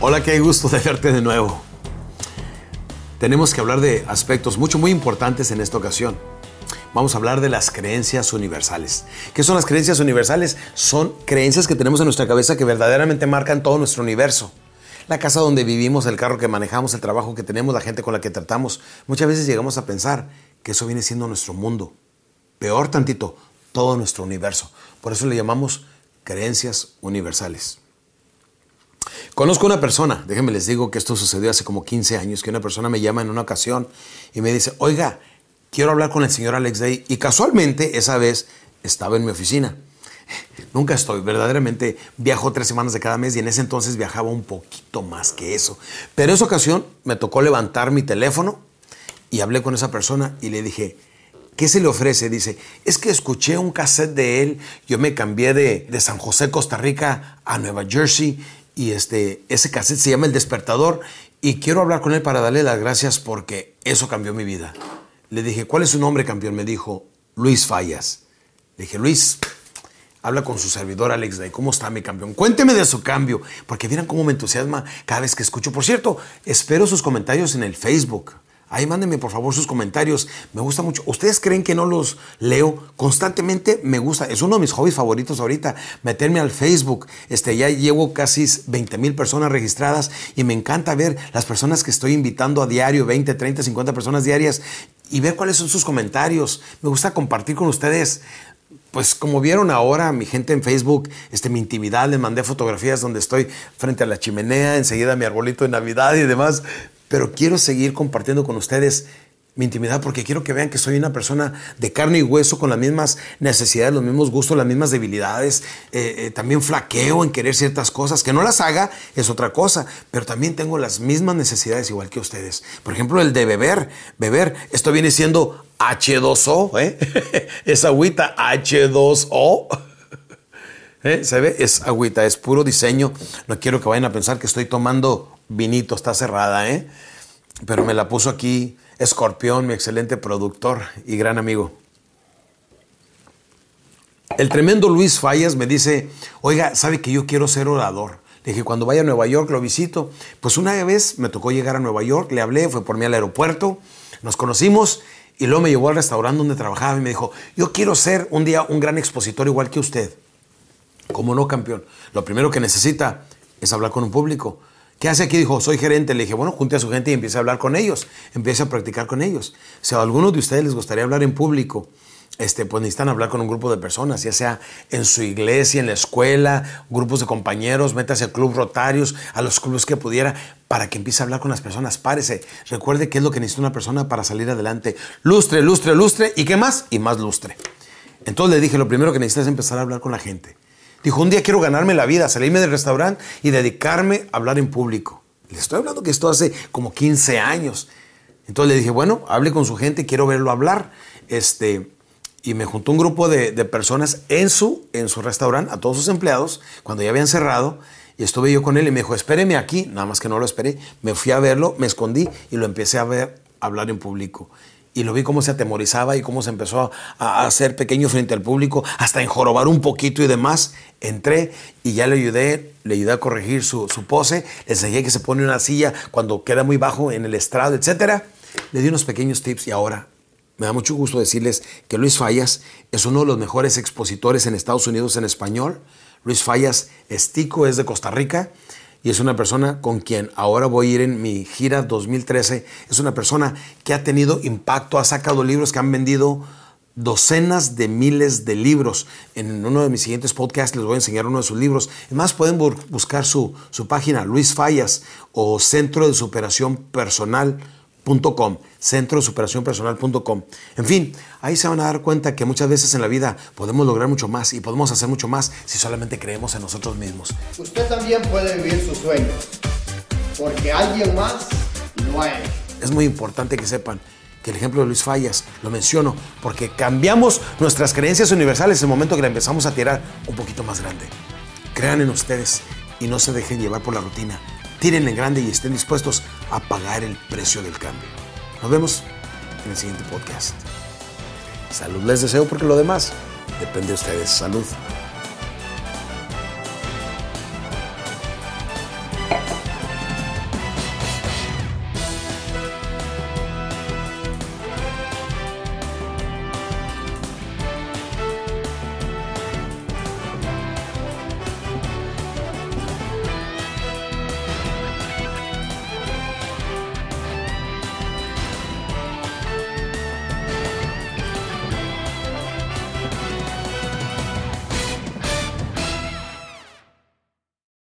Hola, qué gusto de verte de nuevo. Tenemos que hablar de aspectos mucho, muy importantes en esta ocasión. Vamos a hablar de las creencias universales. ¿Qué son las creencias universales? Son creencias que tenemos en nuestra cabeza que verdaderamente marcan todo nuestro universo. La casa donde vivimos, el carro que manejamos, el trabajo que tenemos, la gente con la que tratamos. Muchas veces llegamos a pensar que eso viene siendo nuestro mundo. Peor tantito, todo nuestro universo. Por eso le llamamos creencias universales. Conozco una persona, déjenme les digo que esto sucedió hace como 15 años, que una persona me llama en una ocasión y me dice, oiga, quiero hablar con el señor Alex Day. Y casualmente esa vez estaba en mi oficina. Nunca estoy, verdaderamente viajo tres semanas de cada mes y en ese entonces viajaba un poquito más que eso. Pero esa ocasión me tocó levantar mi teléfono y hablé con esa persona y le dije, ¿qué se le ofrece? Dice, es que escuché un cassette de él, yo me cambié de, de San José, Costa Rica a Nueva Jersey y este, ese cassette se llama El Despertador y quiero hablar con él para darle las gracias porque eso cambió mi vida. Le dije, ¿cuál es su nombre, campeón? Me dijo, Luis Fallas. Le dije, Luis, habla con su servidor Alex Day. ¿Cómo está mi campeón? Cuénteme de su cambio, porque vieran cómo me entusiasma cada vez que escucho. Por cierto, espero sus comentarios en el Facebook. Ahí mándenme por favor sus comentarios. Me gusta mucho. ¿Ustedes creen que no los leo? Constantemente me gusta. Es uno de mis hobbies favoritos ahorita. Meterme al Facebook. Este, ya llevo casi 20 mil personas registradas y me encanta ver las personas que estoy invitando a diario, 20, 30, 50 personas diarias y ver cuáles son sus comentarios. Me gusta compartir con ustedes. Pues como vieron ahora mi gente en Facebook, este, mi intimidad, les mandé fotografías donde estoy frente a la chimenea, enseguida mi arbolito de Navidad y demás pero quiero seguir compartiendo con ustedes mi intimidad porque quiero que vean que soy una persona de carne y hueso con las mismas necesidades, los mismos gustos, las mismas debilidades. Eh, eh, también flaqueo en querer ciertas cosas. Que no las haga es otra cosa, pero también tengo las mismas necesidades igual que ustedes. Por ejemplo, el de beber. Beber, esto viene siendo H2O, ¿eh? es agüita H2O. ¿Eh? ¿Se ve? Es agüita, es puro diseño. No quiero que vayan a pensar que estoy tomando vinito, está cerrada, ¿eh? Pero me la puso aquí Escorpión, mi excelente productor y gran amigo. El tremendo Luis Fallas me dice, oiga, ¿sabe que yo quiero ser orador? Le dije, cuando vaya a Nueva York lo visito. Pues una vez me tocó llegar a Nueva York, le hablé, fue por mí al aeropuerto, nos conocimos y luego me llevó al restaurante donde trabajaba y me dijo, yo quiero ser un día un gran expositor igual que usted. ¿Cómo no, campeón? Lo primero que necesita es hablar con un público. ¿Qué hace aquí? Dijo, soy gerente. Le dije, bueno, junte a su gente y empiece a hablar con ellos. Empiece a practicar con ellos. Si a alguno de ustedes les gustaría hablar en público, este, pues necesitan hablar con un grupo de personas, ya sea en su iglesia, en la escuela, grupos de compañeros, métase a club rotarios, a los clubes que pudiera, para que empiece a hablar con las personas. Párese. Recuerde qué es lo que necesita una persona para salir adelante. Lustre, lustre, lustre. ¿Y qué más? Y más lustre. Entonces le dije, lo primero que necesita es empezar a hablar con la gente. Dijo, un día quiero ganarme la vida, salirme del restaurante y dedicarme a hablar en público. Le estoy hablando que esto hace como 15 años. Entonces le dije, bueno, hable con su gente, quiero verlo hablar. Este, y me juntó un grupo de, personas en su, en su restaurante, a todos sus empleados, cuando ya habían cerrado. Y estuve yo con él y me dijo, espéreme aquí. Nada más que no lo esperé. Me fui a verlo, me escondí y lo empecé a ver hablar en público y lo vi cómo se atemorizaba y cómo se empezó a, hacer pequeño frente al público, hasta enjorobar un poquito y demás. Entré y ya le ayudé, le ayudé a corregir su, pose, le enseñé que se pone una silla cuando queda muy bajo en el estrado, etc. Le di unos pequeños tips y ahora me da mucho gusto decirles que Luis Fallas es uno de los mejores expositores en Estados Unidos en español. Luis Fallas Estico es de Costa Rica y es una persona con quien ahora voy a ir en mi gira 2013. Es una persona que ha tenido impacto, ha sacado libros que han vendido docenas de miles de libros. En uno de mis siguientes podcasts les voy a enseñar uno de sus libros. Además pueden buscar su, su página, Luis Fallas o Centro de Superación Personal centro de superación personal.com. En fin, ahí se van a dar cuenta que muchas veces en la vida podemos lograr mucho más y podemos hacer mucho más si solamente creemos en nosotros mismos. Usted también puede vivir sus sueños, porque alguien más lo ha hecho. Es muy importante que sepan que el ejemplo de Luis Fallas lo menciono porque cambiamos nuestras creencias universales en el momento que la empezamos a tirar un poquito más grande. Crean en ustedes y no se dejen llevar por la rutina tiren en grande y estén dispuestos a pagar el precio del cambio. Nos vemos en el siguiente podcast. Salud les deseo porque lo demás depende de ustedes. Salud.